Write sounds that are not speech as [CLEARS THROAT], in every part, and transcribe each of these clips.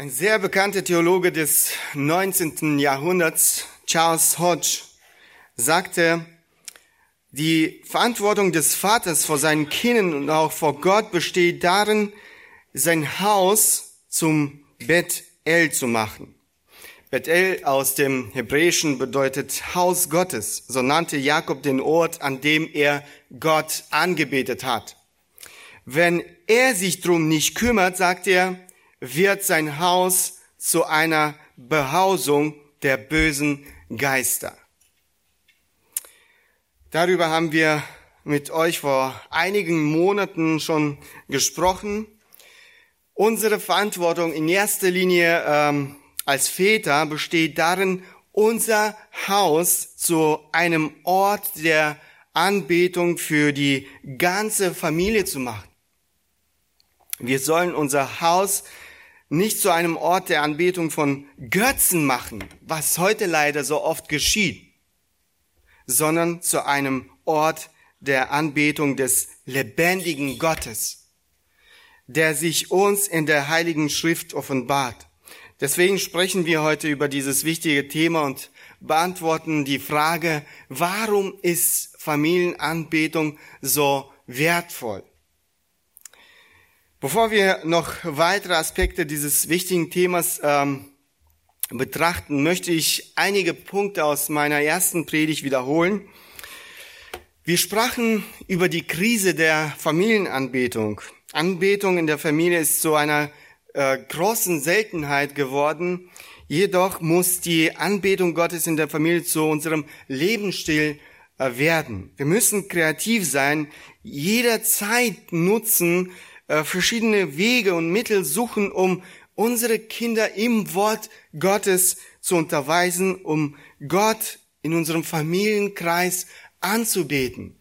Ein sehr bekannter Theologe des 19. Jahrhunderts, Charles Hodge, sagte, die Verantwortung des Vaters vor seinen Kindern und auch vor Gott besteht darin, sein Haus zum Bet-El zu machen. Bet-El aus dem Hebräischen bedeutet Haus Gottes. So nannte Jakob den Ort, an dem er Gott angebetet hat. Wenn er sich drum nicht kümmert, sagt er, wird sein Haus zu einer Behausung der bösen Geister. Darüber haben wir mit euch vor einigen Monaten schon gesprochen. Unsere Verantwortung in erster Linie ähm, als Väter besteht darin, unser Haus zu einem Ort der Anbetung für die ganze Familie zu machen. Wir sollen unser Haus nicht zu einem Ort der Anbetung von Götzen machen, was heute leider so oft geschieht sondern zu einem Ort der Anbetung des lebendigen Gottes, der sich uns in der Heiligen Schrift offenbart. Deswegen sprechen wir heute über dieses wichtige Thema und beantworten die Frage, warum ist Familienanbetung so wertvoll? Bevor wir noch weitere Aspekte dieses wichtigen Themas ähm, betrachten, möchte ich einige Punkte aus meiner ersten Predigt wiederholen. Wir sprachen über die Krise der Familienanbetung. Anbetung in der Familie ist zu einer äh, großen Seltenheit geworden. Jedoch muss die Anbetung Gottes in der Familie zu unserem Lebensstil äh, werden. Wir müssen kreativ sein, jederzeit nutzen, äh, verschiedene Wege und Mittel suchen, um unsere Kinder im Wort Gottes zu unterweisen, um Gott in unserem Familienkreis anzubeten.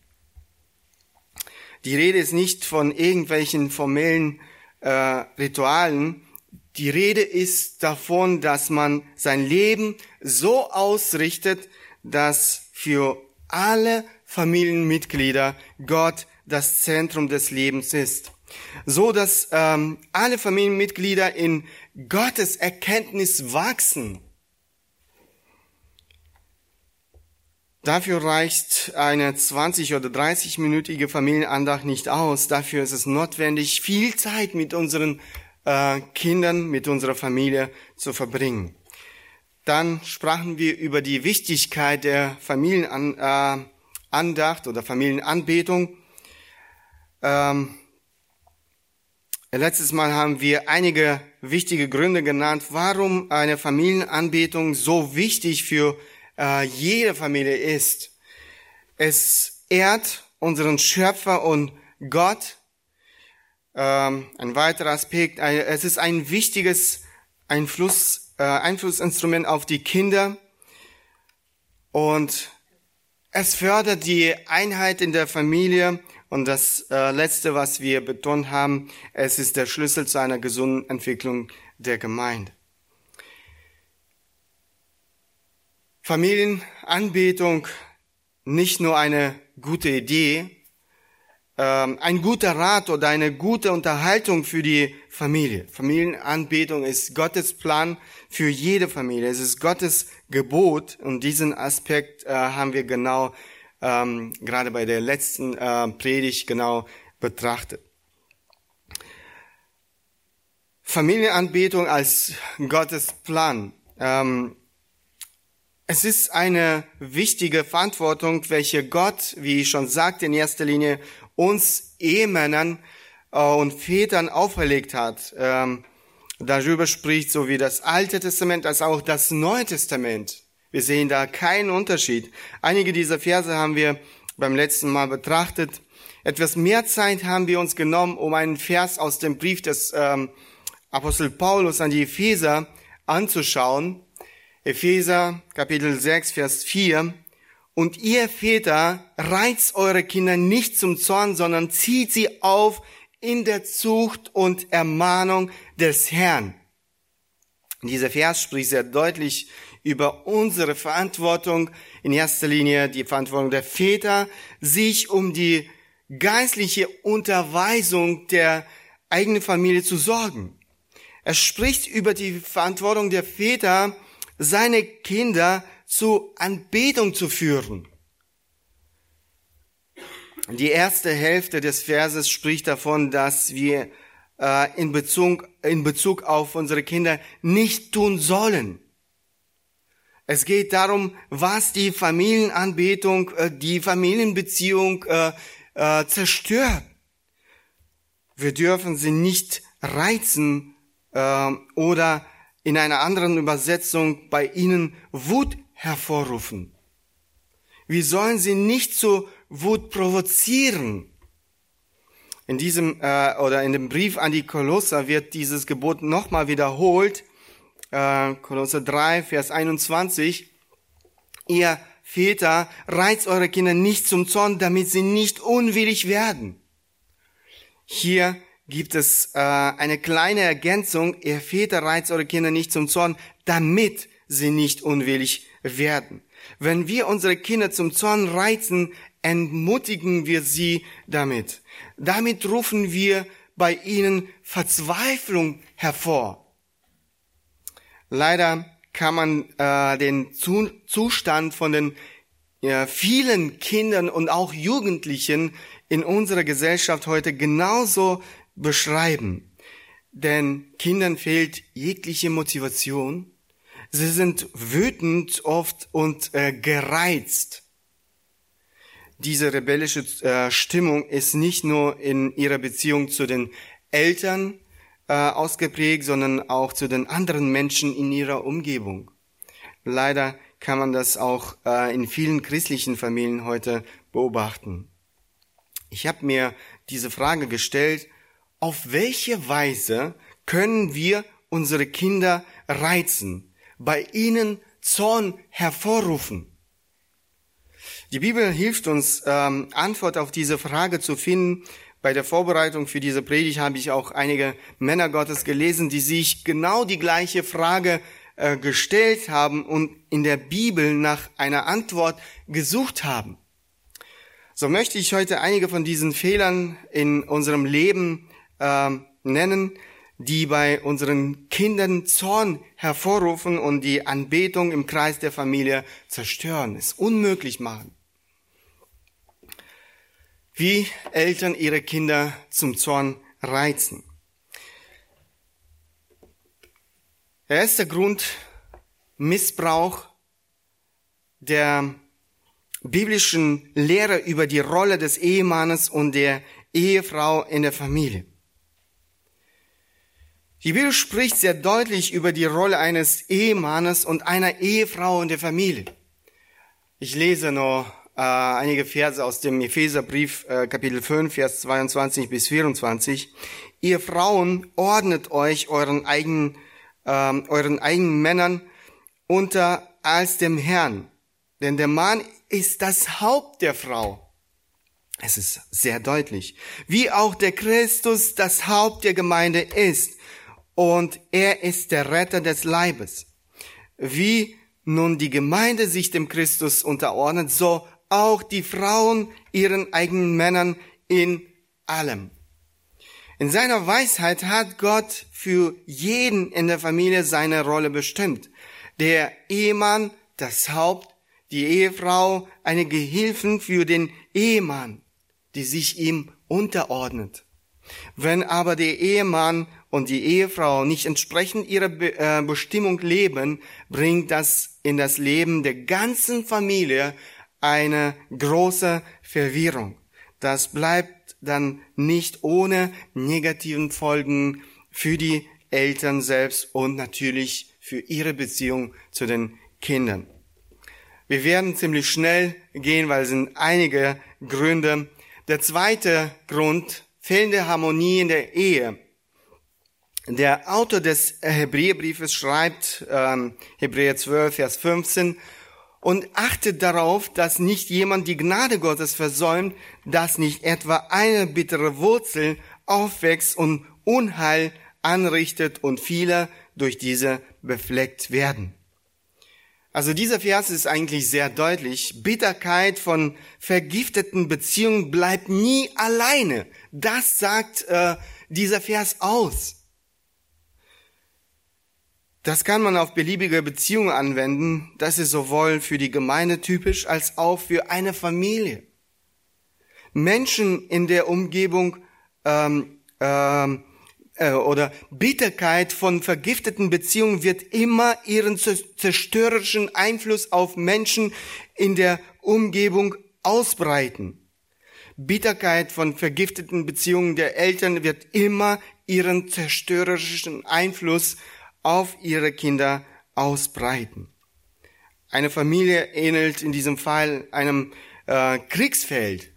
Die Rede ist nicht von irgendwelchen formellen äh, Ritualen. Die Rede ist davon, dass man sein Leben so ausrichtet, dass für alle Familienmitglieder Gott das Zentrum des Lebens ist so dass ähm, alle Familienmitglieder in Gottes Erkenntnis wachsen. Dafür reicht eine 20 oder 30-minütige Familienandacht nicht aus. Dafür ist es notwendig, viel Zeit mit unseren äh, Kindern, mit unserer Familie zu verbringen. Dann sprachen wir über die Wichtigkeit der Familienandacht äh, oder Familienanbetung. Ähm, Letztes Mal haben wir einige wichtige Gründe genannt, warum eine Familienanbetung so wichtig für äh, jede Familie ist. Es ehrt unseren Schöpfer und Gott. Ähm, ein weiterer Aspekt, es ist ein wichtiges Einfluss, äh, Einflussinstrument auf die Kinder und es fördert die Einheit in der Familie und das äh, Letzte, was wir betont haben, es ist der Schlüssel zu einer gesunden Entwicklung der Gemeinde. Familienanbetung, nicht nur eine gute Idee, ähm, ein guter Rat oder eine gute Unterhaltung für die Familie. Familienanbetung ist Gottes Plan für jede Familie. Es ist Gottes Gebot und diesen Aspekt äh, haben wir genau ähm, gerade bei der letzten äh, Predigt genau betrachtet. Familienanbetung als Gottes Plan. Ähm, es ist eine wichtige Verantwortung, welche Gott, wie ich schon sagte, in erster Linie uns Ehemännern äh, und Vätern auferlegt hat. Ähm, darüber spricht so wie das Alte Testament als auch das Neue Testament. Wir sehen da keinen Unterschied. Einige dieser Verse haben wir beim letzten Mal betrachtet. Etwas mehr Zeit haben wir uns genommen, um einen Vers aus dem Brief des ähm, Apostel Paulus an die Epheser anzuschauen. Epheser Kapitel 6, Vers 4. Und ihr Väter reizt eure Kinder nicht zum Zorn, sondern zieht sie auf in der Zucht und Ermahnung des Herrn. Dieser Vers spricht sehr deutlich über unsere Verantwortung, in erster Linie die Verantwortung der Väter, sich um die geistliche Unterweisung der eigenen Familie zu sorgen. Er spricht über die Verantwortung der Väter, seine Kinder zu Anbetung zu führen. Die erste Hälfte des Verses spricht davon, dass wir äh, in, Bezug, in Bezug auf unsere Kinder nicht tun sollen. Es geht darum, was die Familienanbetung, äh, die Familienbeziehung äh, äh, zerstört. Wir dürfen sie nicht reizen äh, oder in einer anderen Übersetzung bei ihnen Wut hervorrufen. Wir sollen sie nicht zu Wut provozieren. In diesem äh, oder in dem Brief an die Kolosser wird dieses Gebot nochmal wiederholt. Äh, Kolosser 3, Vers 21. Ihr Väter, reizt eure Kinder nicht zum Zorn, damit sie nicht unwillig werden. Hier gibt es äh, eine kleine Ergänzung. Ihr Väter, reizt eure Kinder nicht zum Zorn, damit sie nicht unwillig werden. Wenn wir unsere Kinder zum Zorn reizen, entmutigen wir sie damit. Damit rufen wir bei ihnen Verzweiflung hervor. Leider kann man äh, den Zu Zustand von den ja, vielen Kindern und auch Jugendlichen in unserer Gesellschaft heute genauso beschreiben. Denn Kindern fehlt jegliche Motivation. Sie sind wütend oft und äh, gereizt diese rebellische äh, Stimmung ist nicht nur in ihrer Beziehung zu den Eltern äh, ausgeprägt, sondern auch zu den anderen Menschen in ihrer Umgebung. Leider kann man das auch äh, in vielen christlichen Familien heute beobachten. Ich habe mir diese Frage gestellt, auf welche Weise können wir unsere Kinder reizen, bei ihnen Zorn hervorrufen? Die Bibel hilft uns, ähm, Antwort auf diese Frage zu finden. Bei der Vorbereitung für diese Predigt habe ich auch einige Männer Gottes gelesen, die sich genau die gleiche Frage äh, gestellt haben und in der Bibel nach einer Antwort gesucht haben. So möchte ich heute einige von diesen Fehlern in unserem Leben äh, nennen, die bei unseren Kindern Zorn hervorrufen und die Anbetung im Kreis der Familie zerstören, es unmöglich machen wie Eltern ihre Kinder zum Zorn reizen. Der Grund, Missbrauch der biblischen Lehre über die Rolle des Ehemannes und der Ehefrau in der Familie. Die Bibel spricht sehr deutlich über die Rolle eines Ehemannes und einer Ehefrau in der Familie. Ich lese nur äh, einige Verse aus dem Epheserbrief äh, Kapitel 5, Vers 22 bis 24. Ihr Frauen ordnet euch euren eigenen, äh, euren eigenen Männern unter als dem Herrn. Denn der Mann ist das Haupt der Frau. Es ist sehr deutlich. Wie auch der Christus das Haupt der Gemeinde ist. Und er ist der Retter des Leibes. Wie nun die Gemeinde sich dem Christus unterordnet, so auch die Frauen ihren eigenen Männern in allem. In seiner Weisheit hat Gott für jeden in der Familie seine Rolle bestimmt. Der Ehemann, das Haupt, die Ehefrau, eine Gehilfen für den Ehemann, die sich ihm unterordnet. Wenn aber der Ehemann und die Ehefrau nicht entsprechend ihrer äh, Bestimmung leben, bringt das in das Leben der ganzen Familie eine große Verwirrung. Das bleibt dann nicht ohne negativen Folgen für die Eltern selbst und natürlich für ihre Beziehung zu den Kindern. Wir werden ziemlich schnell gehen, weil es sind einige Gründe. Der zweite Grund, fehlende Harmonie in der Ehe. Der Autor des Hebräerbriefes schreibt, ähm, Hebräer 12, Vers 15, und achtet darauf, dass nicht jemand die Gnade Gottes versäumt, dass nicht etwa eine bittere Wurzel aufwächst und Unheil anrichtet und viele durch diese befleckt werden. Also dieser Vers ist eigentlich sehr deutlich. Bitterkeit von vergifteten Beziehungen bleibt nie alleine. Das sagt äh, dieser Vers aus. Das kann man auf beliebige Beziehungen anwenden. Das ist sowohl für die Gemeinde typisch als auch für eine Familie. Menschen in der Umgebung ähm, ähm, äh, oder Bitterkeit von vergifteten Beziehungen wird immer ihren zerstörerischen Einfluss auf Menschen in der Umgebung ausbreiten. Bitterkeit von vergifteten Beziehungen der Eltern wird immer ihren zerstörerischen Einfluss auf ihre Kinder ausbreiten. Eine Familie ähnelt in diesem Fall einem äh, Kriegsfeld.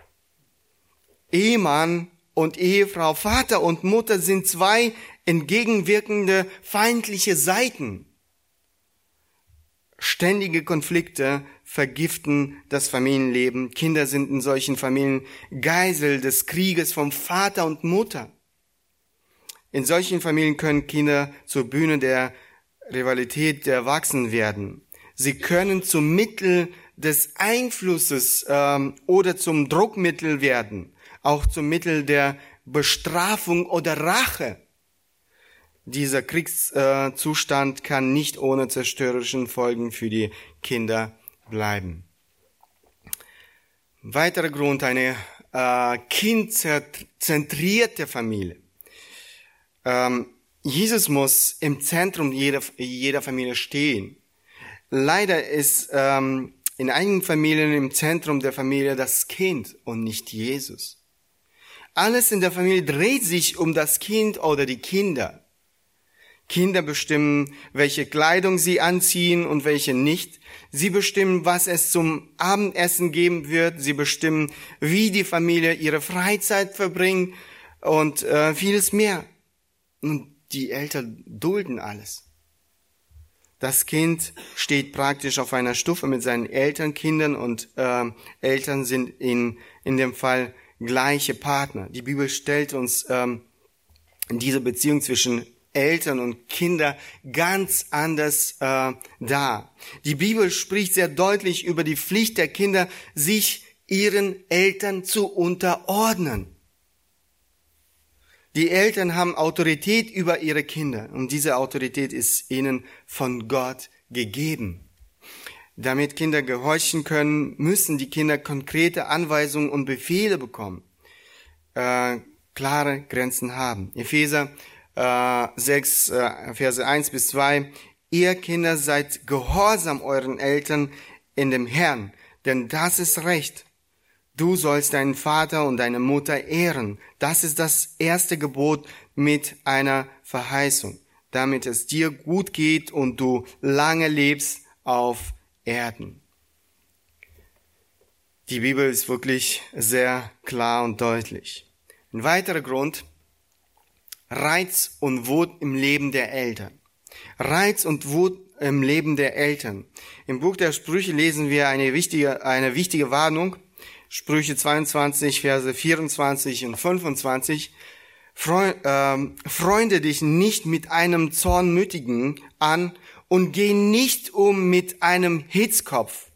Ehemann und Ehefrau, Vater und Mutter sind zwei entgegenwirkende feindliche Seiten. Ständige Konflikte vergiften das Familienleben. Kinder sind in solchen Familien Geisel des Krieges vom Vater und Mutter. In solchen Familien können Kinder zur Bühne der Rivalität der Erwachsenen werden. Sie können zum Mittel des Einflusses ähm, oder zum Druckmittel werden auch zum Mittel der Bestrafung oder Rache. Dieser Kriegszustand kann nicht ohne zerstörerischen Folgen für die Kinder bleiben. Weiterer Grund, eine äh, kindzentrierte Familie. Ähm, Jesus muss im Zentrum jeder, jeder Familie stehen. Leider ist ähm, in einigen Familien im Zentrum der Familie das Kind und nicht Jesus. Alles in der Familie dreht sich um das Kind oder die Kinder. Kinder bestimmen, welche Kleidung sie anziehen und welche nicht. Sie bestimmen, was es zum Abendessen geben wird. Sie bestimmen, wie die Familie ihre Freizeit verbringt und äh, vieles mehr. Und die Eltern dulden alles. Das Kind steht praktisch auf einer Stufe mit seinen Eltern, Kindern und äh, Eltern sind in, in dem Fall gleiche Partner. Die Bibel stellt uns ähm, diese Beziehung zwischen Eltern und Kinder ganz anders äh, dar. Die Bibel spricht sehr deutlich über die Pflicht der Kinder, sich ihren Eltern zu unterordnen. Die Eltern haben Autorität über ihre Kinder und diese Autorität ist ihnen von Gott gegeben. Damit Kinder gehorchen können, müssen die Kinder konkrete Anweisungen und Befehle bekommen, äh, klare Grenzen haben. Epheser äh, 6, äh, Verse 1 bis 2. Ihr Kinder seid gehorsam euren Eltern in dem Herrn, denn das ist Recht. Du sollst deinen Vater und deine Mutter ehren. Das ist das erste Gebot mit einer Verheißung, damit es dir gut geht und du lange lebst auf Erden. Die Bibel ist wirklich sehr klar und deutlich. Ein weiterer Grund, Reiz und Wut im Leben der Eltern. Reiz und Wut im Leben der Eltern. Im Buch der Sprüche lesen wir eine wichtige, eine wichtige Warnung. Sprüche 22, Verse 24 und 25. Freunde dich nicht mit einem Zornmütigen an und geh nicht um mit einem Hitzkopf,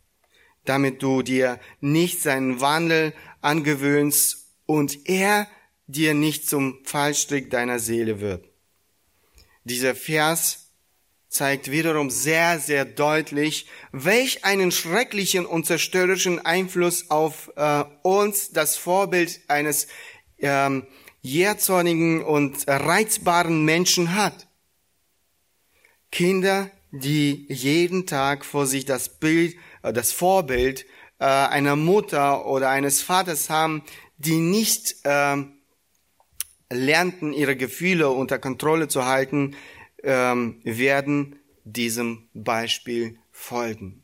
damit du dir nicht seinen Wandel angewöhnst und er dir nicht zum Fallstrick deiner Seele wird. Dieser Vers zeigt wiederum sehr, sehr deutlich, welch einen schrecklichen und zerstörerischen Einfluss auf äh, uns das Vorbild eines ähm, jähzornigen und reizbaren Menschen hat. Kinder die jeden Tag vor sich das Bild, äh, das Vorbild äh, einer Mutter oder eines Vaters haben, die nicht äh, lernten, ihre Gefühle unter Kontrolle zu halten, ähm, werden diesem Beispiel folgen.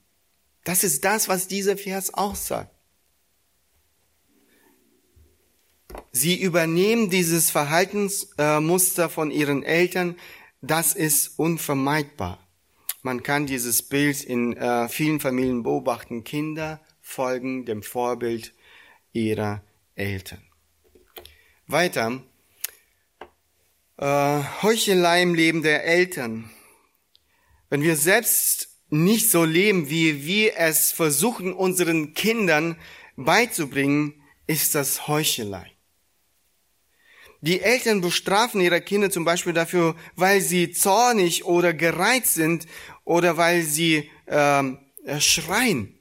Das ist das, was dieser Vers auch sagt. Sie übernehmen dieses Verhaltensmuster von ihren Eltern. Das ist unvermeidbar. Man kann dieses Bild in äh, vielen Familien beobachten. Kinder folgen dem Vorbild ihrer Eltern. Weiter. Äh, Heuchelei im Leben der Eltern. Wenn wir selbst nicht so leben, wie wir es versuchen, unseren Kindern beizubringen, ist das Heuchelei. Die Eltern bestrafen ihre Kinder zum Beispiel dafür, weil sie zornig oder gereizt sind oder weil sie ähm, schreien.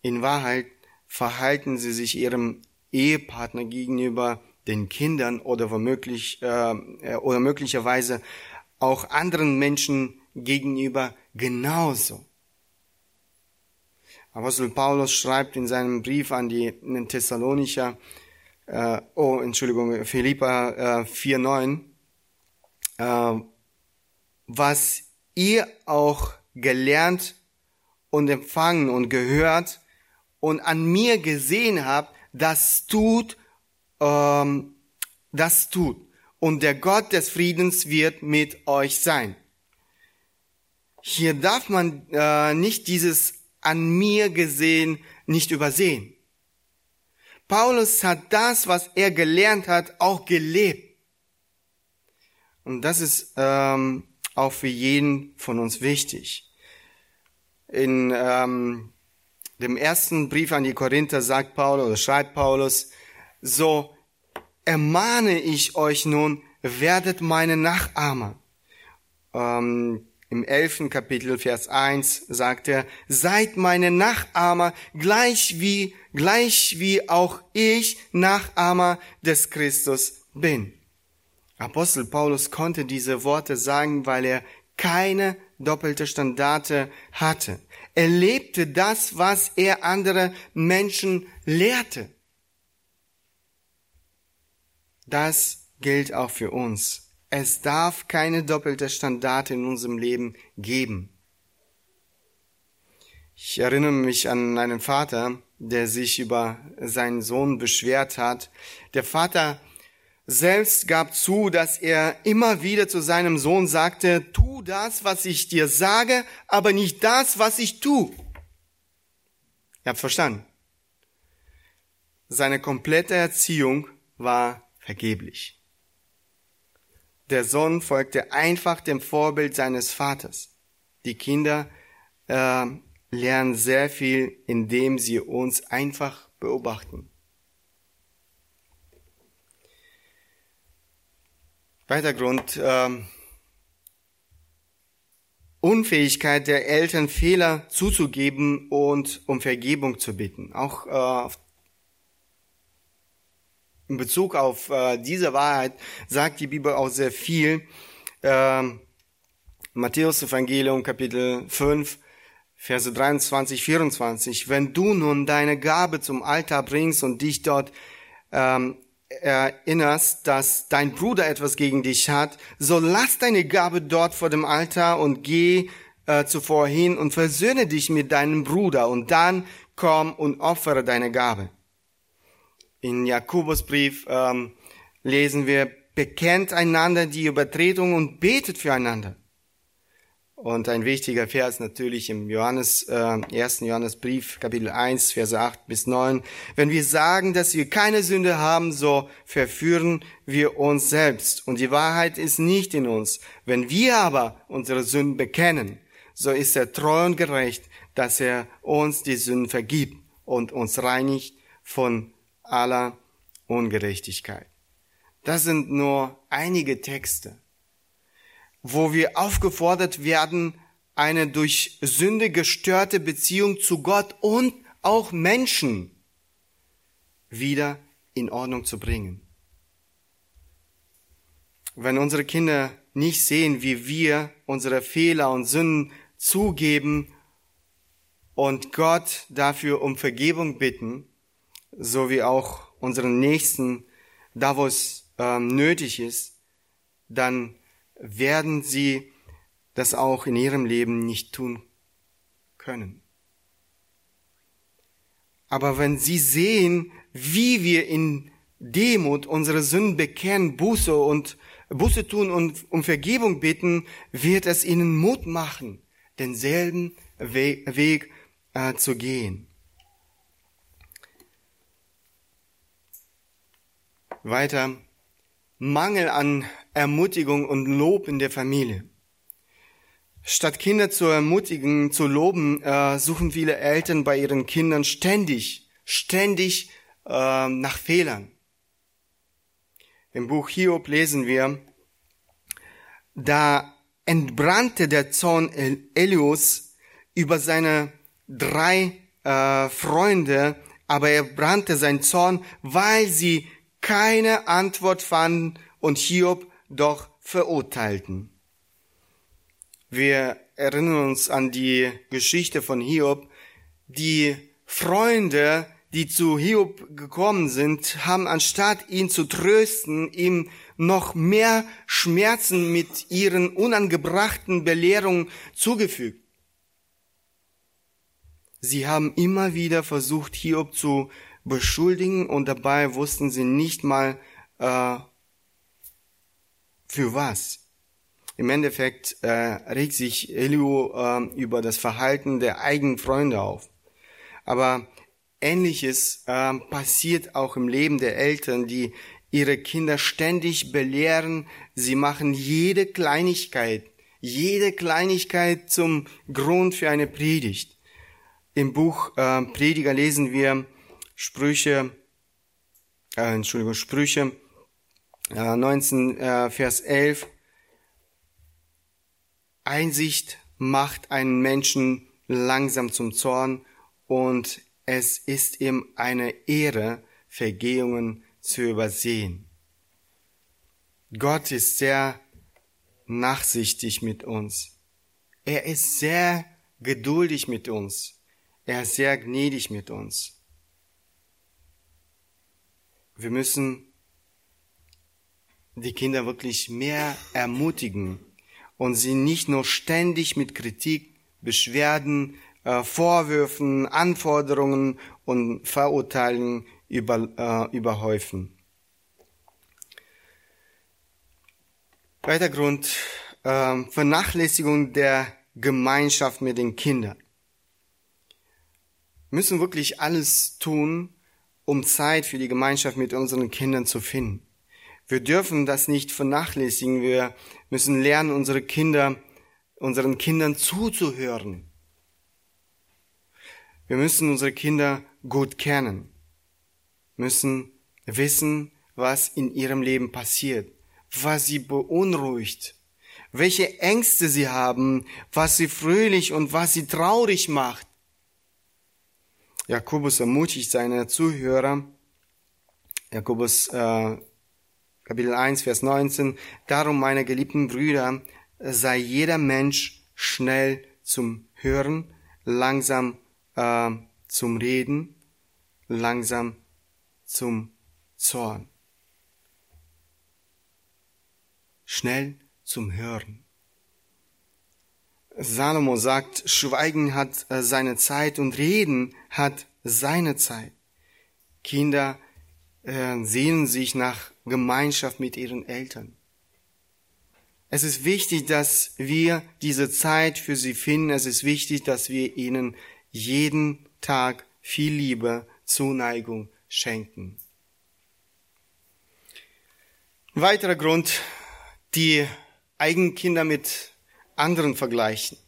In Wahrheit verhalten sie sich ihrem Ehepartner gegenüber den Kindern oder womöglich äh, oder möglicherweise auch anderen Menschen gegenüber genauso. Apostel Paulus schreibt in seinem Brief an die Thessalonicher, äh, oh, Entschuldigung, Philippa äh, 4,9, äh, was ihr auch gelernt und empfangen und gehört und an mir gesehen habt, das tut, ähm, das tut. Und der Gott des Friedens wird mit euch sein. Hier darf man äh, nicht dieses an mir gesehen nicht übersehen. Paulus hat das, was er gelernt hat, auch gelebt. Und das ist ähm, auch für jeden von uns wichtig. In ähm, dem ersten Brief an die Korinther sagt Paulus oder schreibt Paulus, so ermahne ich euch nun, werdet meine Nachahmer. Ähm, Im elften Kapitel, Vers 1 sagt er, seid meine Nachahmer, gleich wie, gleich wie auch ich Nachahmer des Christus bin. Apostel Paulus konnte diese Worte sagen, weil er keine doppelte Standarte hatte. Er lebte das, was er andere Menschen lehrte. Das gilt auch für uns. Es darf keine doppelte Standarte in unserem Leben geben. Ich erinnere mich an einen Vater, der sich über seinen Sohn beschwert hat. Der Vater selbst gab zu, dass er immer wieder zu seinem Sohn sagte, tu das, was ich dir sage, aber nicht das, was ich tu. Ihr habt verstanden? Seine komplette Erziehung war vergeblich. Der Sohn folgte einfach dem Vorbild seines Vaters. Die Kinder äh, lernen sehr viel, indem sie uns einfach beobachten. Weiter Grund, äh, Unfähigkeit der Eltern, Fehler zuzugeben und um Vergebung zu bitten. Auch äh, in Bezug auf äh, diese Wahrheit sagt die Bibel auch sehr viel. Äh, Matthäus Evangelium Kapitel 5, Verse 23, 24. Wenn du nun deine Gabe zum Altar bringst und dich dort ähm, erinnerst, dass dein Bruder etwas gegen dich hat, so lass deine Gabe dort vor dem Altar und geh äh, zuvor hin und versöhne dich mit deinem Bruder und dann komm und opfere deine Gabe. In Jakobusbrief ähm, lesen wir, bekennt einander die Übertretung und betet füreinander. Und ein wichtiger Vers natürlich im Johannes, äh, 1. Johannesbrief, Kapitel 1, Verse 8 bis 9. Wenn wir sagen, dass wir keine Sünde haben, so verführen wir uns selbst. Und die Wahrheit ist nicht in uns. Wenn wir aber unsere Sünden bekennen, so ist er treu und gerecht, dass er uns die Sünden vergibt und uns reinigt von aller Ungerechtigkeit. Das sind nur einige Texte wo wir aufgefordert werden, eine durch Sünde gestörte Beziehung zu Gott und auch Menschen wieder in Ordnung zu bringen. Wenn unsere Kinder nicht sehen, wie wir unsere Fehler und Sünden zugeben und Gott dafür um Vergebung bitten, so wie auch unseren Nächsten, da wo es ähm, nötig ist, dann werden sie das auch in ihrem Leben nicht tun können. Aber wenn sie sehen, wie wir in Demut unsere Sünden bekennen, Buße und Buße tun und um Vergebung bitten, wird es ihnen Mut machen, denselben Weg, Weg äh, zu gehen. Weiter, Mangel an Ermutigung und Lob in der Familie. Statt Kinder zu ermutigen, zu loben, äh, suchen viele Eltern bei ihren Kindern ständig, ständig äh, nach Fehlern. im Buch Hiob lesen wir, da entbrannte der Zorn Elius über seine drei äh, Freunde, aber er brannte sein Zorn, weil sie keine Antwort fanden und Hiob doch verurteilten. Wir erinnern uns an die Geschichte von Hiob. Die Freunde, die zu Hiob gekommen sind, haben anstatt ihn zu trösten, ihm noch mehr Schmerzen mit ihren unangebrachten Belehrungen zugefügt. Sie haben immer wieder versucht, Hiob zu beschuldigen und dabei wussten sie nicht mal, äh, für was. Im Endeffekt äh, regt sich Eliu äh, über das Verhalten der eigenen Freunde auf. Aber Ähnliches äh, passiert auch im Leben der Eltern, die ihre Kinder ständig belehren. Sie machen jede Kleinigkeit, jede Kleinigkeit zum Grund für eine Predigt. Im Buch äh, Prediger lesen wir Sprüche, äh, Entschuldigung, Sprüche äh, 19, äh, Vers 11. Einsicht macht einen Menschen langsam zum Zorn und es ist ihm eine Ehre, Vergehungen zu übersehen. Gott ist sehr nachsichtig mit uns. Er ist sehr geduldig mit uns. Er ist sehr gnädig mit uns. Wir müssen die Kinder wirklich mehr ermutigen und sie nicht nur ständig mit Kritik, Beschwerden, äh, Vorwürfen, Anforderungen und Verurteilen über, äh, überhäufen. Weiter Grund, äh, Vernachlässigung der Gemeinschaft mit den Kindern. Wir müssen wirklich alles tun, um Zeit für die Gemeinschaft mit unseren Kindern zu finden. Wir dürfen das nicht vernachlässigen. Wir müssen lernen, unsere Kinder, unseren Kindern zuzuhören. Wir müssen unsere Kinder gut kennen, müssen wissen, was in ihrem Leben passiert, was sie beunruhigt, welche Ängste sie haben, was sie fröhlich und was sie traurig macht. Jakobus ermutigt seine Zuhörer, Jakobus äh, Kapitel 1, Vers 19, darum, meine geliebten Brüder, sei jeder Mensch schnell zum Hören, langsam äh, zum Reden, langsam zum Zorn. Schnell zum Hören. Salomo sagt, Schweigen hat äh, seine Zeit und Reden hat seine Zeit. Kinder äh, sehnen sich nach Gemeinschaft mit ihren Eltern. Es ist wichtig, dass wir diese Zeit für sie finden. Es ist wichtig, dass wir ihnen jeden Tag viel Liebe, Zuneigung schenken. weiterer Grund, die Eigenkinder mit anderen vergleichen.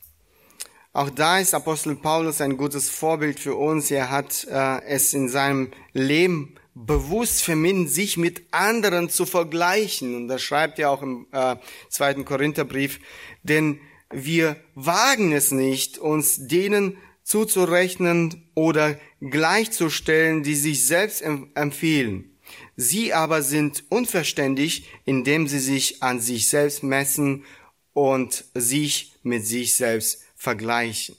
Auch da ist Apostel Paulus ein gutes Vorbild für uns. Er hat äh, es in seinem Leben bewusst vermieden, sich mit anderen zu vergleichen. Und das schreibt er auch im äh, zweiten Korintherbrief. Denn wir wagen es nicht, uns denen zuzurechnen oder gleichzustellen, die sich selbst empfehlen. Sie aber sind unverständig, indem sie sich an sich selbst messen und sich mit sich selbst vergleichen.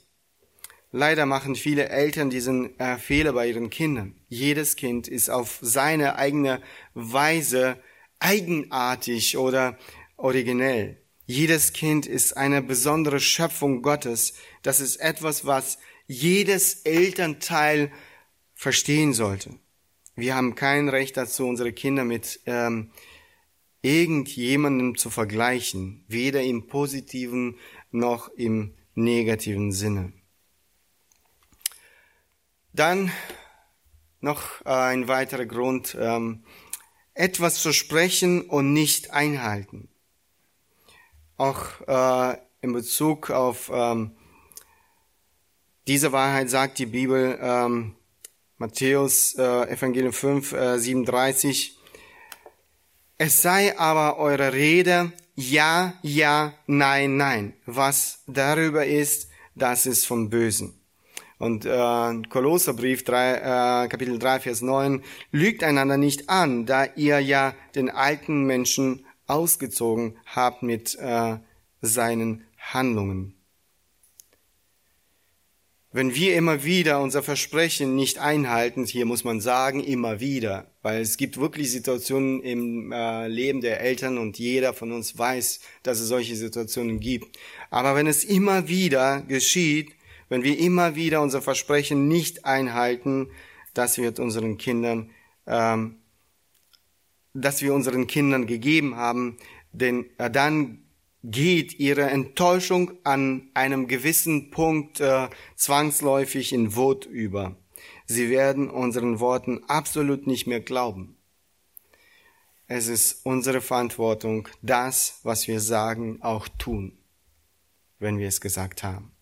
Leider machen viele Eltern diesen äh, Fehler bei ihren Kindern. Jedes Kind ist auf seine eigene Weise eigenartig oder originell. Jedes Kind ist eine besondere Schöpfung Gottes. Das ist etwas, was jedes Elternteil verstehen sollte. Wir haben kein Recht dazu, unsere Kinder mit ähm, irgendjemandem zu vergleichen, weder im positiven noch im negativen Sinne. Dann noch ein weiterer Grund, ähm, etwas versprechen und nicht einhalten. Auch äh, in Bezug auf ähm, diese Wahrheit sagt die Bibel, ähm, Matthäus äh, Evangelium 5, äh, 37, Es sei aber eure Rede ja, ja, nein, nein. Was darüber ist, das ist vom Bösen. Und äh, Kolosserbrief 3, äh, Kapitel 3, Vers 9, lügt einander nicht an, da ihr ja den alten Menschen ausgezogen habt mit äh, seinen Handlungen. Wenn wir immer wieder unser Versprechen nicht einhalten, hier muss man sagen, immer wieder, weil es gibt wirklich Situationen im äh, Leben der Eltern und jeder von uns weiß, dass es solche Situationen gibt. Aber wenn es immer wieder geschieht, wenn wir immer wieder unser Versprechen nicht einhalten, das wird unseren Kindern, ähm, dass wir unseren Kindern gegeben haben, denn äh, dann geht ihre Enttäuschung an einem gewissen Punkt äh, zwangsläufig in Wut über. Sie werden unseren Worten absolut nicht mehr glauben. Es ist unsere Verantwortung, das, was wir sagen, auch tun, wenn wir es gesagt haben.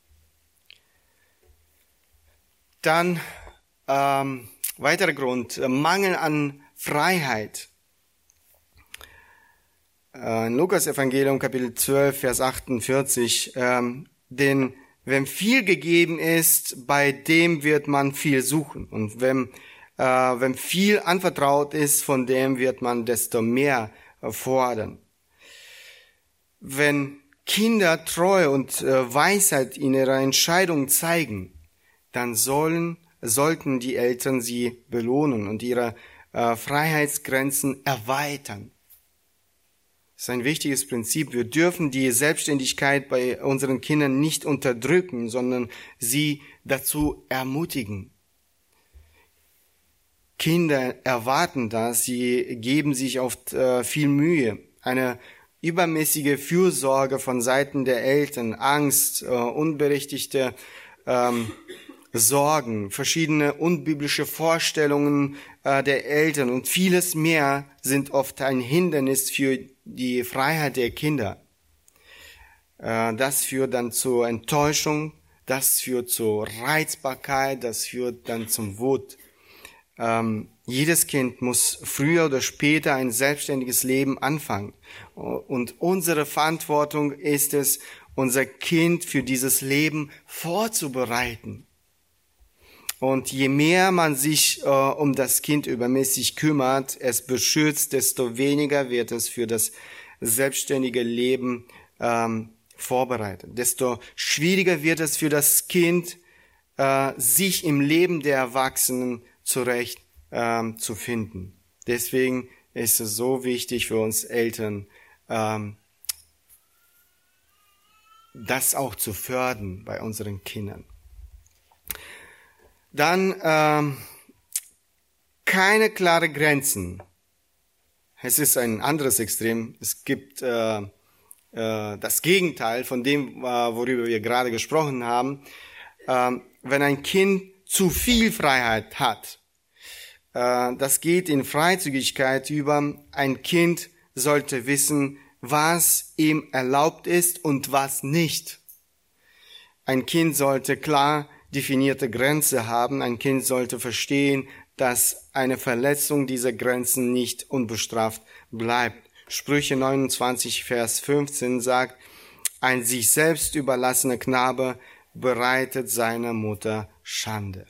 Dann ähm, weiterer Grund, Mangel an Freiheit. Äh, Lukas Evangelium Kapitel 12, Vers 48, ähm, denn wenn viel gegeben ist, bei dem wird man viel suchen. Und wenn, äh, wenn viel anvertraut ist, von dem wird man desto mehr fordern. Wenn Kinder Treue und äh, Weisheit in ihrer Entscheidung zeigen, dann sollen, sollten die Eltern sie belohnen und ihre äh, Freiheitsgrenzen erweitern. Das ist ein wichtiges Prinzip. Wir dürfen die Selbstständigkeit bei unseren Kindern nicht unterdrücken, sondern sie dazu ermutigen. Kinder erwarten das, sie geben sich oft äh, viel Mühe. Eine übermäßige Fürsorge von Seiten der Eltern, Angst, äh, unberechtigte ähm, Sorgen, verschiedene unbiblische Vorstellungen äh, der Eltern und vieles mehr sind oft ein Hindernis für die Freiheit der Kinder. Äh, das führt dann zur Enttäuschung, das führt zur Reizbarkeit, das führt dann zum Wut. Ähm, jedes Kind muss früher oder später ein selbstständiges Leben anfangen. Und unsere Verantwortung ist es, unser Kind für dieses Leben vorzubereiten. Und je mehr man sich äh, um das Kind übermäßig kümmert, es beschützt, desto weniger wird es für das selbstständige Leben ähm, vorbereitet. Desto schwieriger wird es für das Kind, äh, sich im Leben der Erwachsenen zurecht ähm, zu finden. Deswegen ist es so wichtig für uns Eltern, ähm, das auch zu fördern bei unseren Kindern. Dann ähm, keine klare Grenzen. Es ist ein anderes Extrem. Es gibt äh, äh, das Gegenteil von dem, äh, worüber wir gerade gesprochen haben. Ähm, wenn ein Kind zu viel Freiheit hat, äh, das geht in Freizügigkeit über. Ein Kind sollte wissen, was ihm erlaubt ist und was nicht. Ein Kind sollte klar definierte Grenze haben. Ein Kind sollte verstehen, dass eine Verletzung dieser Grenzen nicht unbestraft bleibt. Sprüche 29, Vers 15 sagt, ein sich selbst überlassener Knabe bereitet seiner Mutter Schande.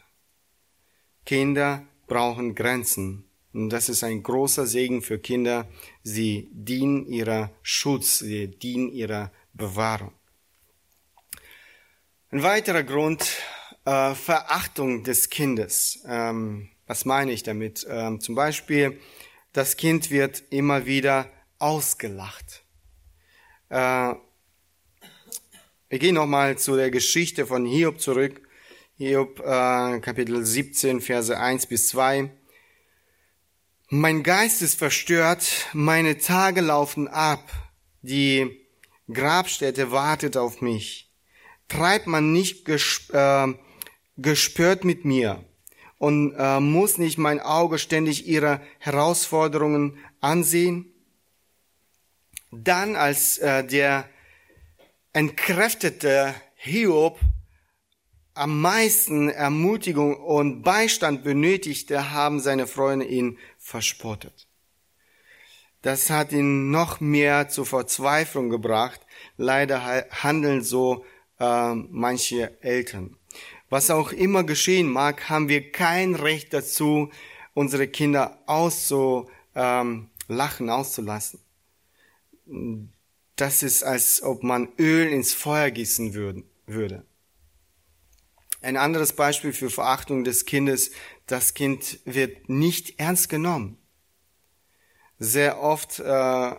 Kinder brauchen Grenzen. Und das ist ein großer Segen für Kinder. Sie dienen ihrer Schutz, sie dienen ihrer Bewahrung. Ein weiterer Grund, äh, Verachtung des Kindes. Ähm, was meine ich damit? Ähm, zum Beispiel, das Kind wird immer wieder ausgelacht. Äh, wir gehen nochmal zu der Geschichte von Hiob zurück. Hiob äh, Kapitel 17, Verse 1 bis 2. Mein Geist ist verstört, meine Tage laufen ab, die Grabstätte wartet auf mich. Treibt man nicht äh, gespürt mit mir und äh, muss nicht mein Auge ständig ihre Herausforderungen ansehen. Dann, als äh, der entkräftete Hiob am meisten Ermutigung und Beistand benötigte, haben seine Freunde ihn verspottet. Das hat ihn noch mehr zur Verzweiflung gebracht. Leider handeln so äh, manche Eltern. Was auch immer geschehen mag, haben wir kein Recht dazu, unsere Kinder auszulachen, ähm, auszulassen. Das ist, als ob man Öl ins Feuer gießen würde. Ein anderes Beispiel für Verachtung des Kindes, das Kind wird nicht ernst genommen. Sehr oft äh,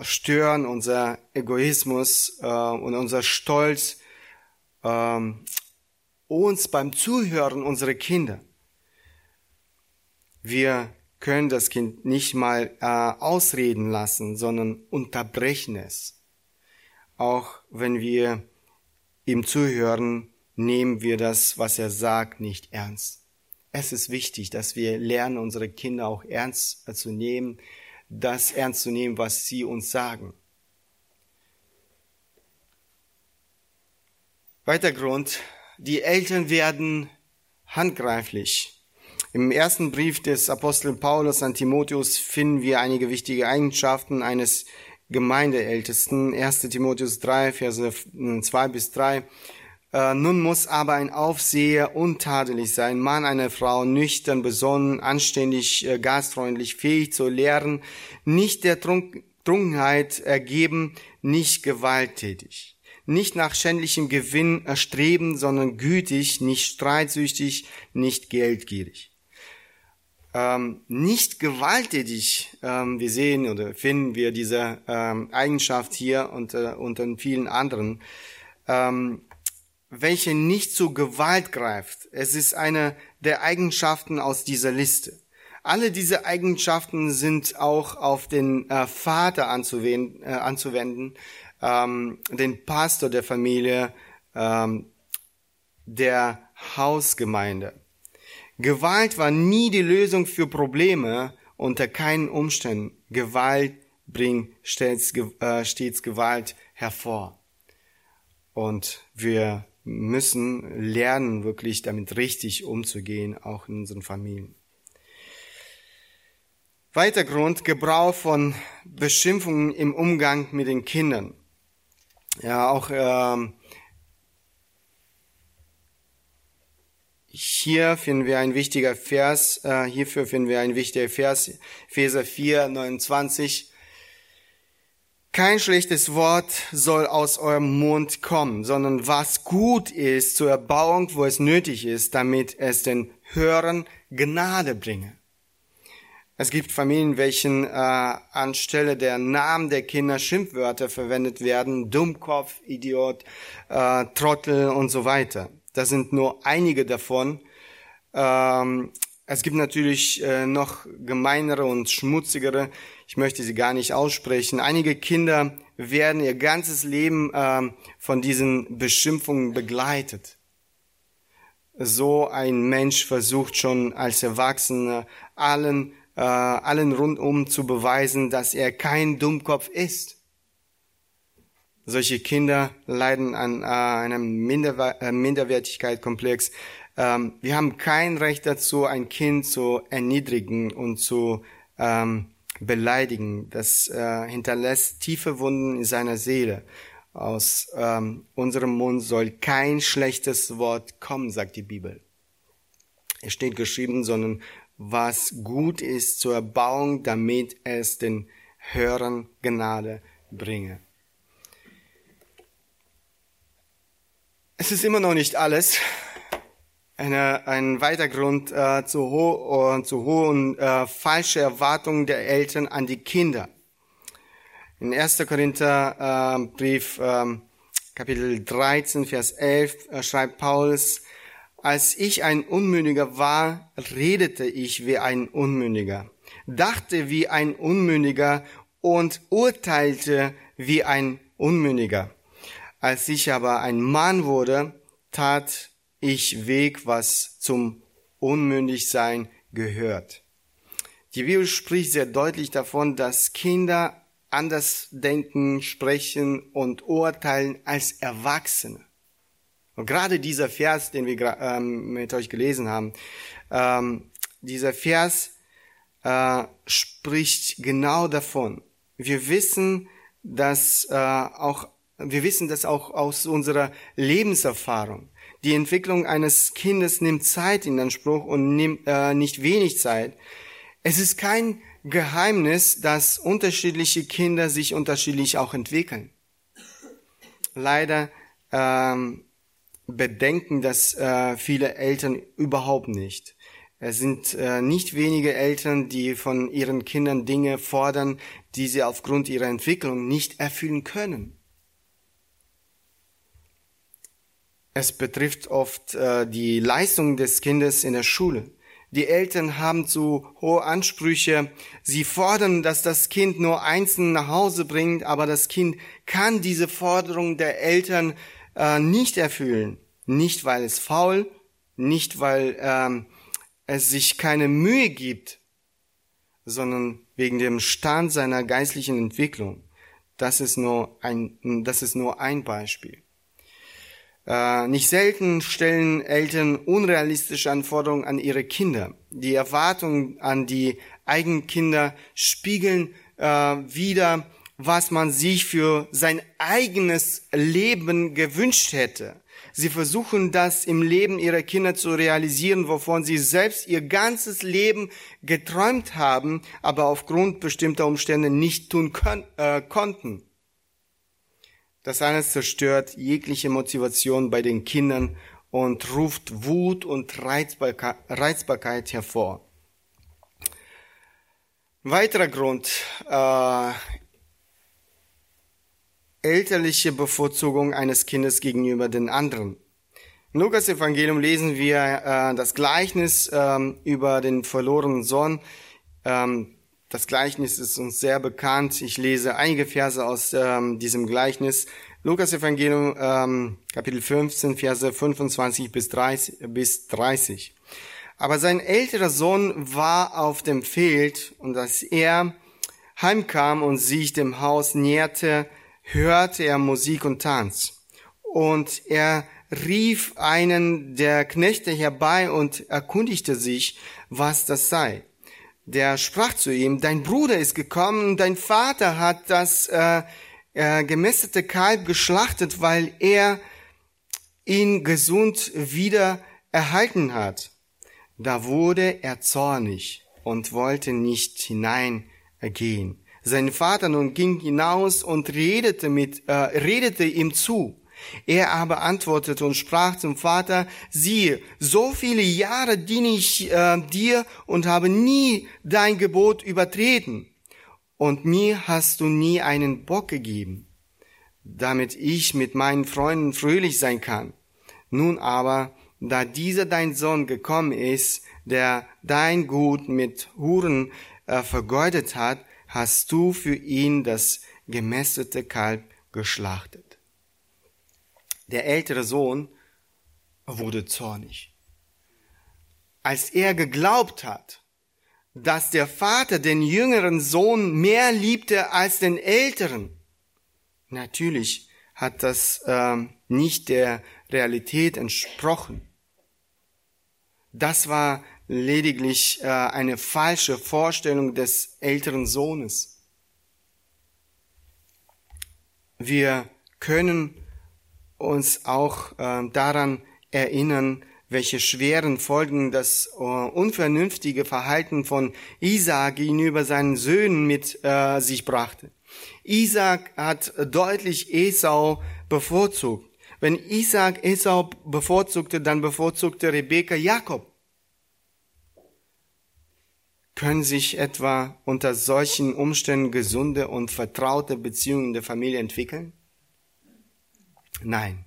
stören unser Egoismus äh, und unser Stolz äh, uns beim Zuhören unserer Kinder. Wir können das Kind nicht mal äh, ausreden lassen, sondern unterbrechen es. Auch wenn wir ihm zuhören, nehmen wir das, was er sagt, nicht ernst. Es ist wichtig, dass wir lernen, unsere Kinder auch ernst zu nehmen, das ernst zu nehmen, was sie uns sagen. Weiter Grund, die Eltern werden handgreiflich. Im ersten Brief des Apostel Paulus an Timotheus finden wir einige wichtige Eigenschaften eines Gemeindeältesten. 1. Timotheus 3, Verse 2 bis 3. Äh, nun muss aber ein Aufseher untadelig sein, Mann einer Frau, nüchtern, besonnen, anständig, äh, gastfreundlich, fähig zu lehren, nicht der Trunk Trunkenheit ergeben, nicht gewalttätig, nicht nach schändlichem Gewinn erstreben, sondern gütig, nicht streitsüchtig, nicht geldgierig. Ähm, nicht gewalttätig, ähm, wir sehen oder finden wir diese ähm, Eigenschaft hier unter, unter vielen anderen. Ähm, welche nicht zu Gewalt greift. Es ist eine der Eigenschaften aus dieser Liste. Alle diese Eigenschaften sind auch auf den äh, Vater anzuwenden, äh, anzuwenden ähm, den Pastor der Familie, ähm, der Hausgemeinde. Gewalt war nie die Lösung für Probleme unter keinen Umständen. Gewalt bringt stets, äh, stets Gewalt hervor. Und wir müssen lernen, wirklich damit richtig umzugehen, auch in unseren Familien. Weiter Grund, Gebrauch von Beschimpfungen im Umgang mit den Kindern. Ja, auch ähm, hier finden wir ein wichtiger Vers, äh, hierfür finden wir ein wichtiger Vers, Epheser 4, 29. Kein schlechtes Wort soll aus eurem Mund kommen, sondern was gut ist zur Erbauung, wo es nötig ist, damit es den Hörern Gnade bringe. Es gibt Familien, welchen äh, anstelle der Namen der Kinder Schimpfwörter verwendet werden, Dummkopf, Idiot, äh, Trottel und so weiter. Das sind nur einige davon. Ähm, es gibt natürlich äh, noch gemeinere und schmutzigere. Ich möchte sie gar nicht aussprechen. Einige Kinder werden ihr ganzes Leben äh, von diesen Beschimpfungen begleitet. So ein Mensch versucht schon als Erwachsener allen, äh, allen rundum zu beweisen, dass er kein Dummkopf ist. Solche Kinder leiden an äh, einem Minderwer äh, Minderwertigkeitskomplex, ähm, wir haben kein Recht dazu, ein Kind zu erniedrigen und zu ähm, beleidigen. Das äh, hinterlässt tiefe Wunden in seiner Seele. Aus ähm, unserem Mund soll kein schlechtes Wort kommen, sagt die Bibel. Es steht geschrieben, sondern was gut ist zur Erbauung, damit es den Hörern Gnade bringe. Es ist immer noch nicht alles, eine, ein weiter Grund äh, zu, ho uh, zu hohen äh, falsche Erwartungen der Eltern an die Kinder. In 1. Korinther äh, Brief äh, Kapitel 13, Vers 11 äh, schreibt Paulus, als ich ein Unmündiger war, redete ich wie ein Unmündiger, dachte wie ein Unmündiger und urteilte wie ein Unmündiger. Als ich aber ein Mann wurde, tat ich Weg, was zum Unmündigsein gehört. Die Bibel spricht sehr deutlich davon, dass Kinder anders denken, sprechen und urteilen als Erwachsene. Und gerade dieser Vers, den wir ähm, mit euch gelesen haben, ähm, dieser Vers äh, spricht genau davon. Wir wissen, dass äh, auch wir wissen das auch aus unserer Lebenserfahrung. Die Entwicklung eines Kindes nimmt Zeit in Anspruch und nimmt äh, nicht wenig Zeit. Es ist kein Geheimnis, dass unterschiedliche Kinder sich unterschiedlich auch entwickeln. Leider ähm, bedenken das äh, viele Eltern überhaupt nicht. Es sind äh, nicht wenige Eltern, die von ihren Kindern Dinge fordern, die sie aufgrund ihrer Entwicklung nicht erfüllen können. Es betrifft oft äh, die Leistung des Kindes in der Schule. Die Eltern haben zu hohe Ansprüche. Sie fordern, dass das Kind nur einzeln nach Hause bringt, aber das Kind kann diese Forderung der Eltern äh, nicht erfüllen. Nicht, weil es faul, nicht, weil ähm, es sich keine Mühe gibt, sondern wegen dem Stand seiner geistlichen Entwicklung. Das ist nur ein, das ist nur ein Beispiel. Äh, nicht selten stellen Eltern unrealistische Anforderungen an ihre Kinder. Die Erwartungen an die eigenen Kinder spiegeln äh, wieder, was man sich für sein eigenes Leben gewünscht hätte. Sie versuchen das im Leben ihrer Kinder zu realisieren, wovon sie selbst ihr ganzes Leben geträumt haben, aber aufgrund bestimmter Umstände nicht tun kon äh, konnten. Das alles zerstört jegliche Motivation bei den Kindern und ruft Wut und Reizbarkeit, Reizbarkeit hervor. Weiterer Grund, äh, elterliche Bevorzugung eines Kindes gegenüber den anderen. Im Lukas Evangelium lesen wir äh, das Gleichnis ähm, über den verlorenen Sohn. Ähm, das Gleichnis ist uns sehr bekannt. Ich lese einige Verse aus ähm, diesem Gleichnis. Lukas Evangelium, ähm, Kapitel 15, Verse 25 bis 30, bis 30. Aber sein älterer Sohn war auf dem Feld und als er heimkam und sich dem Haus näherte, hörte er Musik und Tanz. Und er rief einen der Knechte herbei und erkundigte sich, was das sei der sprach zu ihm, dein Bruder ist gekommen, dein Vater hat das äh, äh, gemästete Kalb geschlachtet, weil er ihn gesund wieder erhalten hat. Da wurde er zornig und wollte nicht hineingehen. Sein Vater nun ging hinaus und redete mit, äh, redete ihm zu. Er aber antwortete und sprach zum Vater, siehe, so viele Jahre diene ich äh, dir und habe nie dein Gebot übertreten. Und mir hast du nie einen Bock gegeben, damit ich mit meinen Freunden fröhlich sein kann. Nun aber, da dieser dein Sohn gekommen ist, der dein Gut mit Huren äh, vergeudet hat, hast du für ihn das gemästete Kalb geschlachtet. Der ältere Sohn wurde zornig. Als er geglaubt hat, dass der Vater den jüngeren Sohn mehr liebte als den älteren, natürlich hat das äh, nicht der Realität entsprochen. Das war lediglich äh, eine falsche Vorstellung des älteren Sohnes. Wir können uns auch äh, daran erinnern, welche schweren Folgen das äh, unvernünftige Verhalten von Isaac gegenüber seinen Söhnen mit äh, sich brachte. Isaac hat deutlich Esau bevorzugt. Wenn Isaac Esau bevorzugte, dann bevorzugte Rebekka Jakob. Können sich etwa unter solchen Umständen gesunde und vertraute Beziehungen in der Familie entwickeln? Nein,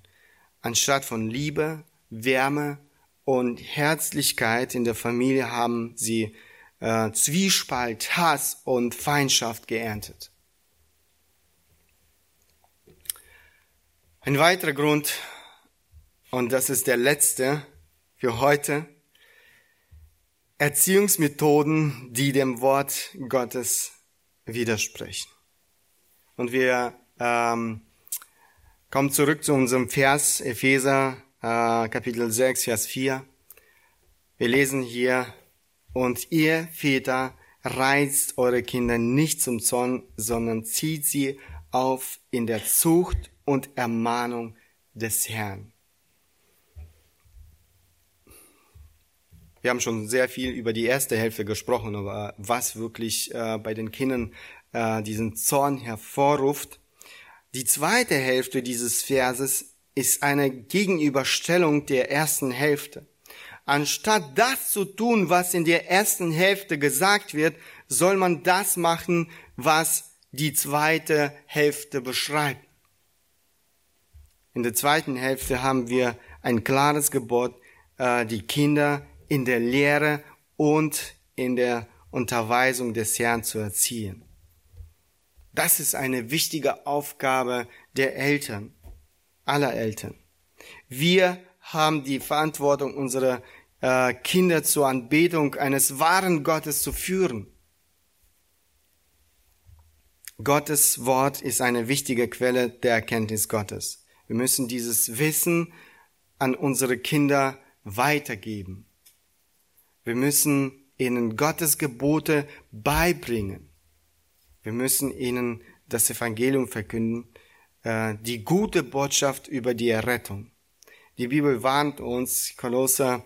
anstatt von Liebe, Wärme und Herzlichkeit in der Familie haben sie äh, Zwiespalt, Hass und Feindschaft geerntet. Ein weiterer Grund, und das ist der letzte für heute, Erziehungsmethoden, die dem Wort Gottes widersprechen. Und wir ähm, Kommt zurück zu unserem Vers, Epheser äh, Kapitel 6, Vers 4. Wir lesen hier, und ihr Väter reizt eure Kinder nicht zum Zorn, sondern zieht sie auf in der Zucht und Ermahnung des Herrn. Wir haben schon sehr viel über die erste Hälfte gesprochen, aber was wirklich äh, bei den Kindern äh, diesen Zorn hervorruft. Die zweite Hälfte dieses Verses ist eine Gegenüberstellung der ersten Hälfte. Anstatt das zu tun, was in der ersten Hälfte gesagt wird, soll man das machen, was die zweite Hälfte beschreibt. In der zweiten Hälfte haben wir ein klares Gebot, äh, die Kinder in der Lehre und in der Unterweisung des Herrn zu erziehen. Das ist eine wichtige Aufgabe der Eltern, aller Eltern. Wir haben die Verantwortung, unsere äh, Kinder zur Anbetung eines wahren Gottes zu führen. Gottes Wort ist eine wichtige Quelle der Erkenntnis Gottes. Wir müssen dieses Wissen an unsere Kinder weitergeben. Wir müssen ihnen Gottes Gebote beibringen. Wir müssen ihnen das Evangelium verkünden, äh, die gute Botschaft über die Errettung. Die Bibel warnt uns, Kolosser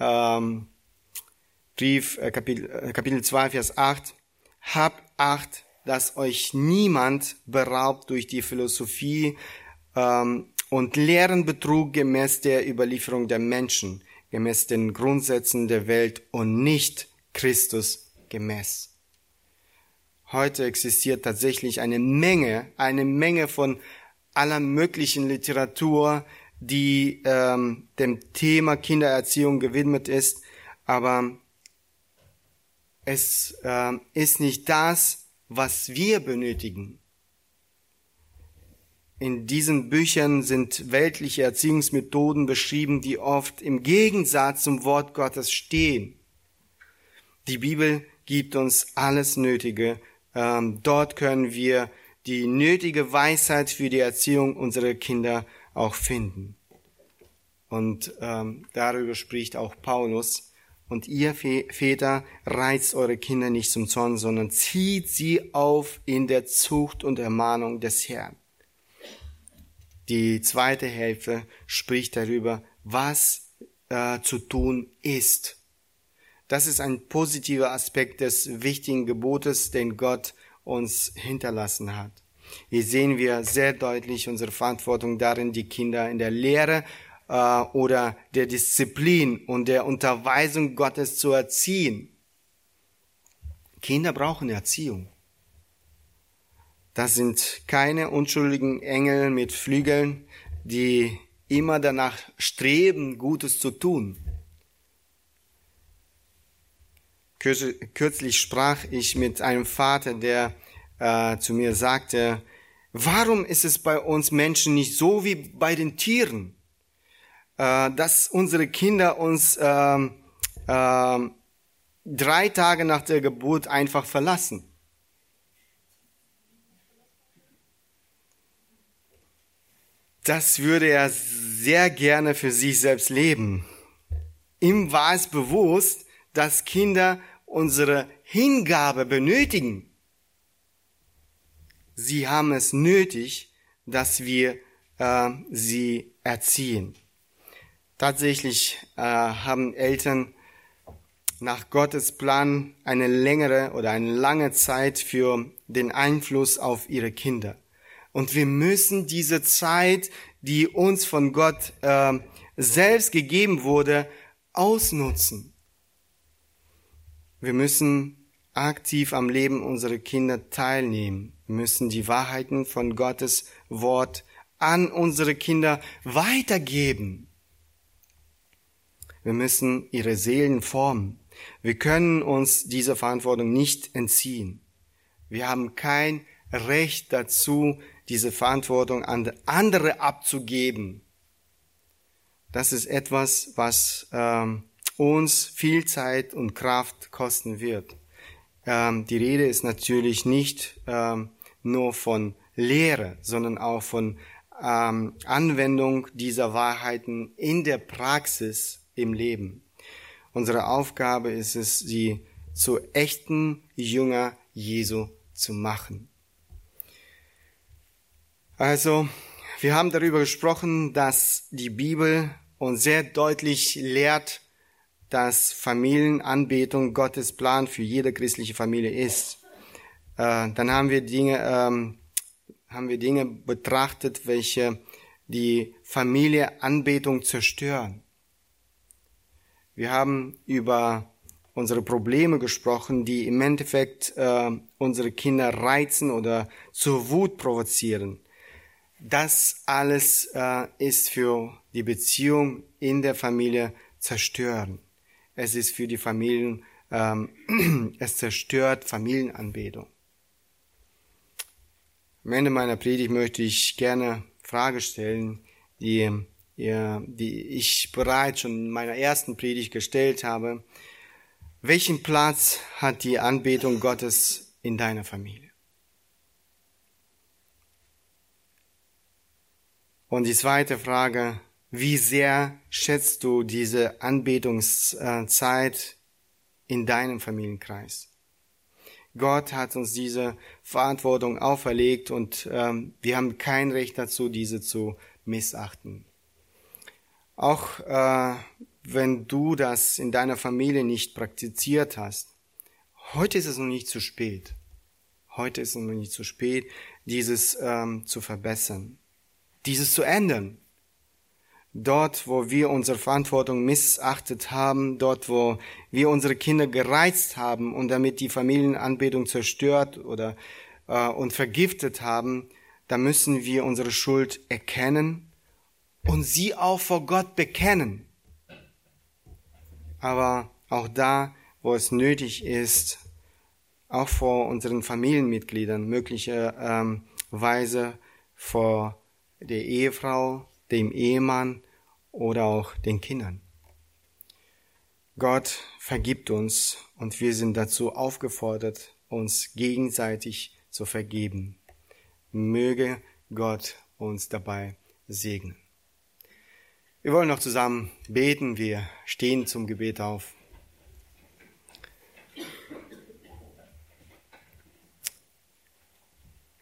ähm, Brief, äh, Kapitel, äh, Kapitel 2, Vers 8, habt Acht, dass euch niemand beraubt durch die Philosophie ähm, und leeren Betrug gemäß der Überlieferung der Menschen, gemäß den Grundsätzen der Welt und nicht Christus gemäß. Heute existiert tatsächlich eine Menge, eine Menge von aller möglichen Literatur, die ähm, dem Thema Kindererziehung gewidmet ist, aber es äh, ist nicht das, was wir benötigen. In diesen Büchern sind weltliche Erziehungsmethoden beschrieben, die oft im Gegensatz zum Wort Gottes stehen. Die Bibel gibt uns alles Nötige. Ähm, dort können wir die nötige Weisheit für die Erziehung unserer Kinder auch finden. Und ähm, darüber spricht auch Paulus. Und ihr Väter reizt eure Kinder nicht zum Zorn, sondern zieht sie auf in der Zucht und Ermahnung des Herrn. Die zweite Hälfte spricht darüber, was äh, zu tun ist. Das ist ein positiver Aspekt des wichtigen Gebotes, den Gott uns hinterlassen hat. Hier sehen wir sehr deutlich unsere Verantwortung darin, die Kinder in der Lehre äh, oder der Disziplin und der Unterweisung Gottes zu erziehen. Kinder brauchen Erziehung. Das sind keine unschuldigen Engel mit Flügeln, die immer danach streben, Gutes zu tun. Kürzlich sprach ich mit einem Vater, der äh, zu mir sagte, warum ist es bei uns Menschen nicht so wie bei den Tieren, äh, dass unsere Kinder uns äh, drei Tage nach der Geburt einfach verlassen? Das würde er sehr gerne für sich selbst leben. Ihm war es bewusst, dass Kinder unsere Hingabe benötigen. Sie haben es nötig, dass wir äh, sie erziehen. Tatsächlich äh, haben Eltern nach Gottes Plan eine längere oder eine lange Zeit für den Einfluss auf ihre Kinder. Und wir müssen diese Zeit, die uns von Gott äh, selbst gegeben wurde, ausnutzen. Wir müssen aktiv am Leben unserer Kinder teilnehmen. Wir müssen die Wahrheiten von Gottes Wort an unsere Kinder weitergeben. Wir müssen ihre Seelen formen. Wir können uns dieser Verantwortung nicht entziehen. Wir haben kein Recht dazu, diese Verantwortung an andere abzugeben. Das ist etwas, was ähm, uns viel Zeit und Kraft kosten wird. Ähm, die Rede ist natürlich nicht ähm, nur von Lehre, sondern auch von ähm, Anwendung dieser Wahrheiten in der Praxis im Leben. Unsere Aufgabe ist es, sie zu echten Jünger Jesu zu machen. Also, wir haben darüber gesprochen, dass die Bibel uns sehr deutlich lehrt, dass Familienanbetung Gottes Plan für jede christliche Familie ist. Äh, dann haben wir Dinge, ähm, haben wir Dinge betrachtet, welche die Familieanbetung zerstören. Wir haben über unsere Probleme gesprochen, die im Endeffekt äh, unsere Kinder reizen oder zur Wut provozieren. Das alles äh, ist für die Beziehung in der Familie zerstören. Es ist für die Familien, ähm, [CLEARS THROAT] es zerstört Familienanbetung. Am Ende meiner Predigt möchte ich gerne Frage stellen, die, die ich bereits schon in meiner ersten Predigt gestellt habe. Welchen Platz hat die Anbetung Gottes in deiner Familie? Und die zweite Frage, wie sehr schätzt du diese Anbetungszeit in deinem Familienkreis? Gott hat uns diese Verantwortung auferlegt und ähm, wir haben kein Recht dazu, diese zu missachten. Auch äh, wenn du das in deiner Familie nicht praktiziert hast, heute ist es noch nicht zu spät. Heute ist es noch nicht zu spät, dieses ähm, zu verbessern, dieses zu ändern. Dort, wo wir unsere Verantwortung missachtet haben, dort, wo wir unsere Kinder gereizt haben und damit die Familienanbetung zerstört oder äh, und vergiftet haben, da müssen wir unsere Schuld erkennen und sie auch vor Gott bekennen. Aber auch da, wo es nötig ist, auch vor unseren Familienmitgliedern, möglicherweise ähm, vor der Ehefrau, dem Ehemann oder auch den Kindern. Gott vergibt uns und wir sind dazu aufgefordert, uns gegenseitig zu vergeben. Möge Gott uns dabei segnen. Wir wollen noch zusammen beten. Wir stehen zum Gebet auf.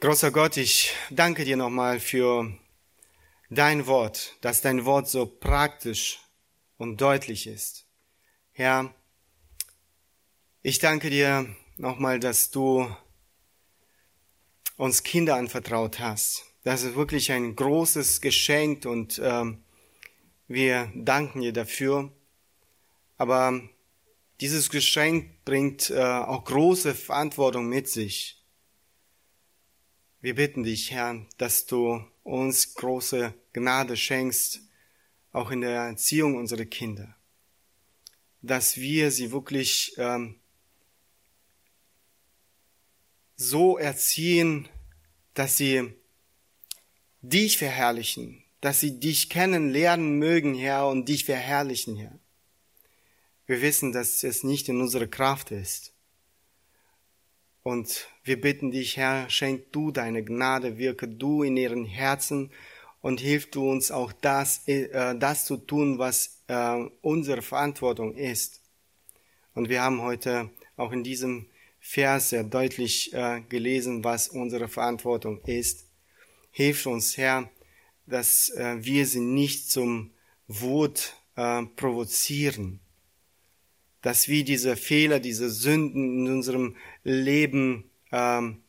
Großer Gott, ich danke dir nochmal für dein Wort, dass dein Wort so praktisch und deutlich ist. Herr, ich danke dir nochmal, dass du uns Kinder anvertraut hast. Das ist wirklich ein großes Geschenk und ähm, wir danken dir dafür. Aber dieses Geschenk bringt äh, auch große Verantwortung mit sich. Wir bitten dich, Herr, dass du uns große Gnade schenkst, auch in der Erziehung unserer Kinder, dass wir sie wirklich ähm, so erziehen, dass sie dich verherrlichen, dass sie dich kennenlernen mögen, Herr, und dich verherrlichen, Herr. Wir wissen, dass es nicht in unserer Kraft ist. Und wir bitten dich, Herr, schenk du deine Gnade, wirke du in ihren Herzen und hilf du uns auch das, äh, das zu tun, was äh, unsere Verantwortung ist. Und wir haben heute auch in diesem Vers sehr deutlich äh, gelesen, was unsere Verantwortung ist. Hilf uns, Herr, dass wir sie nicht zum Wut provozieren, dass wir diese Fehler, diese Sünden in unserem Leben ähm,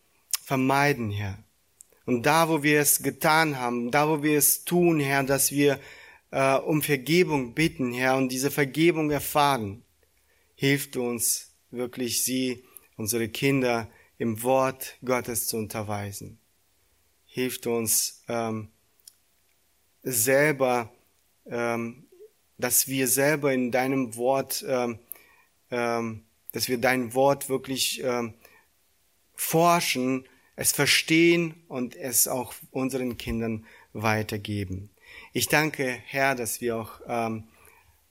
vermeiden, Herr. Und da, wo wir es getan haben, da, wo wir es tun, Herr, dass wir äh, um Vergebung bitten, Herr, und diese Vergebung erfahren, hilft uns wirklich, sie, unsere Kinder, im Wort Gottes zu unterweisen. Hilft uns, ähm, selber, ähm, dass wir selber in deinem Wort, ähm, ähm, dass wir dein Wort wirklich ähm, forschen, es verstehen und es auch unseren Kindern weitergeben. Ich danke, Herr, dass wir auch ähm,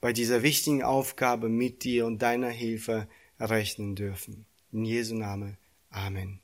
bei dieser wichtigen Aufgabe mit dir und deiner Hilfe rechnen dürfen. In Jesu Name. Amen.